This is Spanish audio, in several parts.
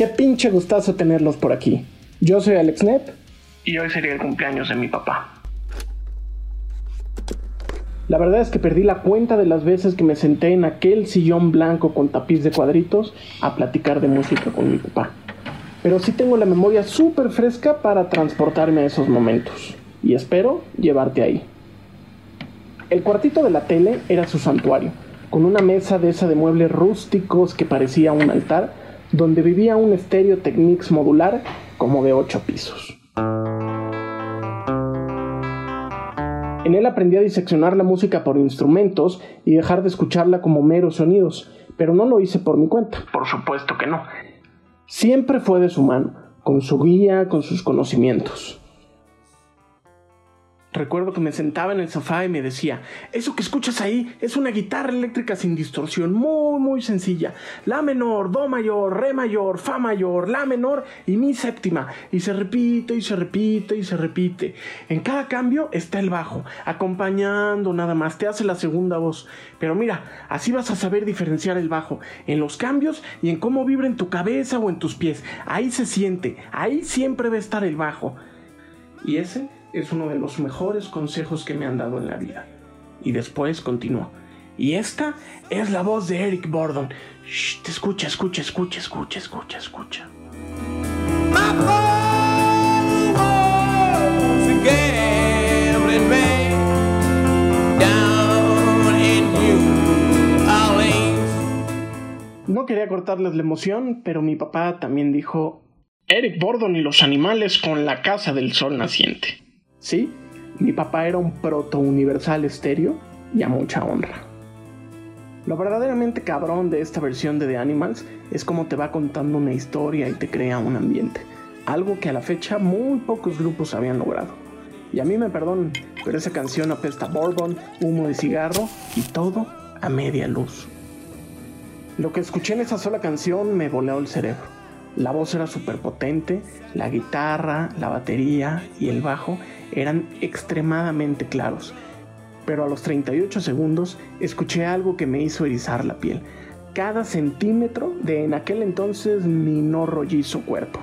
Qué pinche gustazo tenerlos por aquí. Yo soy Alex Nepp y hoy sería el cumpleaños de mi papá. La verdad es que perdí la cuenta de las veces que me senté en aquel sillón blanco con tapiz de cuadritos a platicar de música con mi papá. Pero sí tengo la memoria súper fresca para transportarme a esos momentos. Y espero llevarte ahí. El cuartito de la tele era su santuario, con una mesa de esa de muebles rústicos que parecía un altar, donde vivía un estéreo Technics modular como de ocho pisos. En él aprendí a diseccionar la música por instrumentos y dejar de escucharla como meros sonidos, pero no lo hice por mi cuenta. Por supuesto que no. Siempre fue de su mano, con su guía, con sus conocimientos. Recuerdo que me sentaba en el sofá y me decía, eso que escuchas ahí es una guitarra eléctrica sin distorsión, muy, muy sencilla. La menor, do mayor, re mayor, fa mayor, la menor y mi séptima. Y se repite y se repite y se repite. En cada cambio está el bajo, acompañando nada más, te hace la segunda voz. Pero mira, así vas a saber diferenciar el bajo, en los cambios y en cómo vibra en tu cabeza o en tus pies. Ahí se siente, ahí siempre va a estar el bajo. Y ese es uno de los mejores consejos que me han dado en la vida. Y después continuó. Y esta es la voz de Eric Bordon. Shh, te escucha, escucha, escucha, escucha, escucha, escucha. No quería cortarles la emoción, pero mi papá también dijo Eric Bordon y los animales con la casa del sol naciente. Sí, mi papá era un proto-universal estéreo y a mucha honra. Lo verdaderamente cabrón de esta versión de The Animals es cómo te va contando una historia y te crea un ambiente, algo que a la fecha muy pocos grupos habían logrado. Y a mí me perdonan, pero esa canción apesta bourbon, humo de cigarro y todo a media luz. Lo que escuché en esa sola canción me voló el cerebro. La voz era súper potente, la guitarra, la batería y el bajo eran extremadamente claros, pero a los 38 segundos escuché algo que me hizo erizar la piel, cada centímetro de en aquel entonces mi no rollizo cuerpo.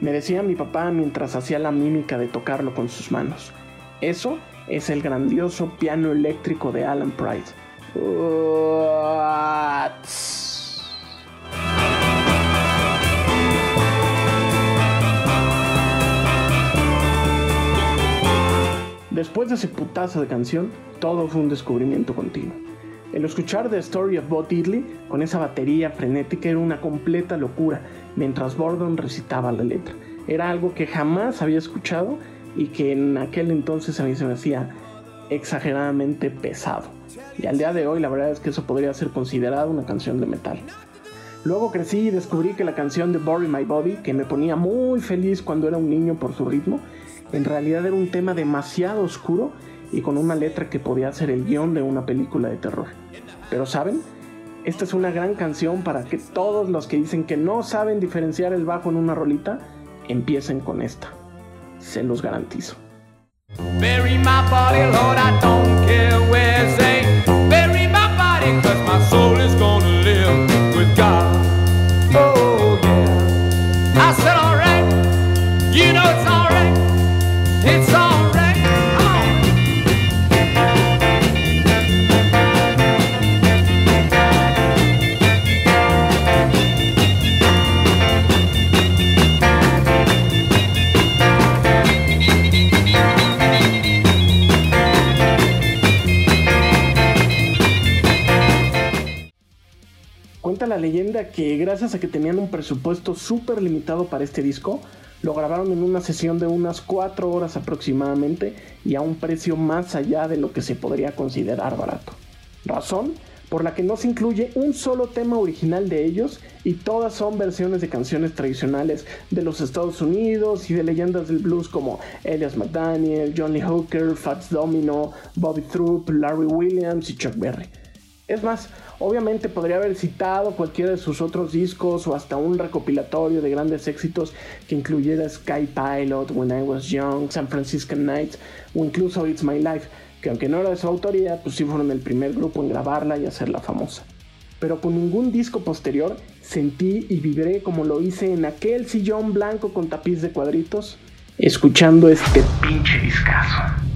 Me decía mi papá mientras hacía la mímica de tocarlo con sus manos. Eso es el grandioso piano eléctrico de Alan Price. Después de ese putazo de canción, todo fue un descubrimiento continuo. El escuchar The Story of Bo Diddley con esa batería frenética era una completa locura mientras Bordon recitaba la letra. Era algo que jamás había escuchado y que en aquel entonces a mí se me hacía exageradamente pesado. Y al día de hoy la verdad es que eso podría ser considerado una canción de metal. Luego crecí y descubrí que la canción de Bury My Body, que me ponía muy feliz cuando era un niño por su ritmo, en realidad era un tema demasiado oscuro y con una letra que podía ser el guion de una película de terror. Pero ¿saben? Esta es una gran canción para que todos los que dicen que no saben diferenciar el bajo en una rolita, empiecen con esta. Se los garantizo. La leyenda que gracias a que tenían un presupuesto súper limitado para este disco, lo grabaron en una sesión de unas 4 horas aproximadamente y a un precio más allá de lo que se podría considerar barato. Razón por la que no se incluye un solo tema original de ellos y todas son versiones de canciones tradicionales de los Estados Unidos y de leyendas del blues como Elias McDaniel, Johnny Hooker, Fats Domino, Bobby Troop, Larry Williams y Chuck Berry. Es más, obviamente podría haber citado cualquiera de sus otros discos o hasta un recopilatorio de grandes éxitos que incluyera Sky Pilot, When I Was Young, San Francisco Nights o incluso It's My Life, que aunque no era de su autoría, pues sí fueron el primer grupo en grabarla y hacerla famosa. pero con ningún disco posterior sentí y vibré como lo hice en aquel sillón blanco con tapiz de cuadritos, escuchando este pinche discazo.